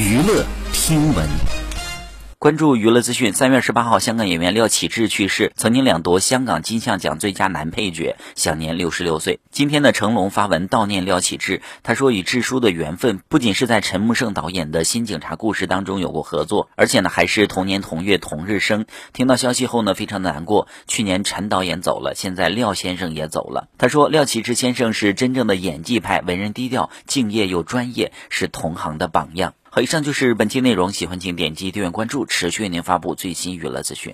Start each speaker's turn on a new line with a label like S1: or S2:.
S1: 娱乐听闻。关注娱乐资讯。三月十八号，香港演员廖启智去世，曾经两夺香港金像奖最佳男配角，享年六十六岁。今天呢，成龙发文悼念廖启智。他说，与智叔的缘分不仅是在陈木胜导演的新警察故事当中有过合作，而且呢，还是同年同月同日生。听到消息后呢，非常的难过。去年陈导演走了，现在廖先生也走了。他说，廖启智先生是真正的演技派，为人低调、敬业又专业，是同行的榜样。好，以上就是本期内容。喜欢请点击订阅关注，持续为您发布最新娱乐资讯。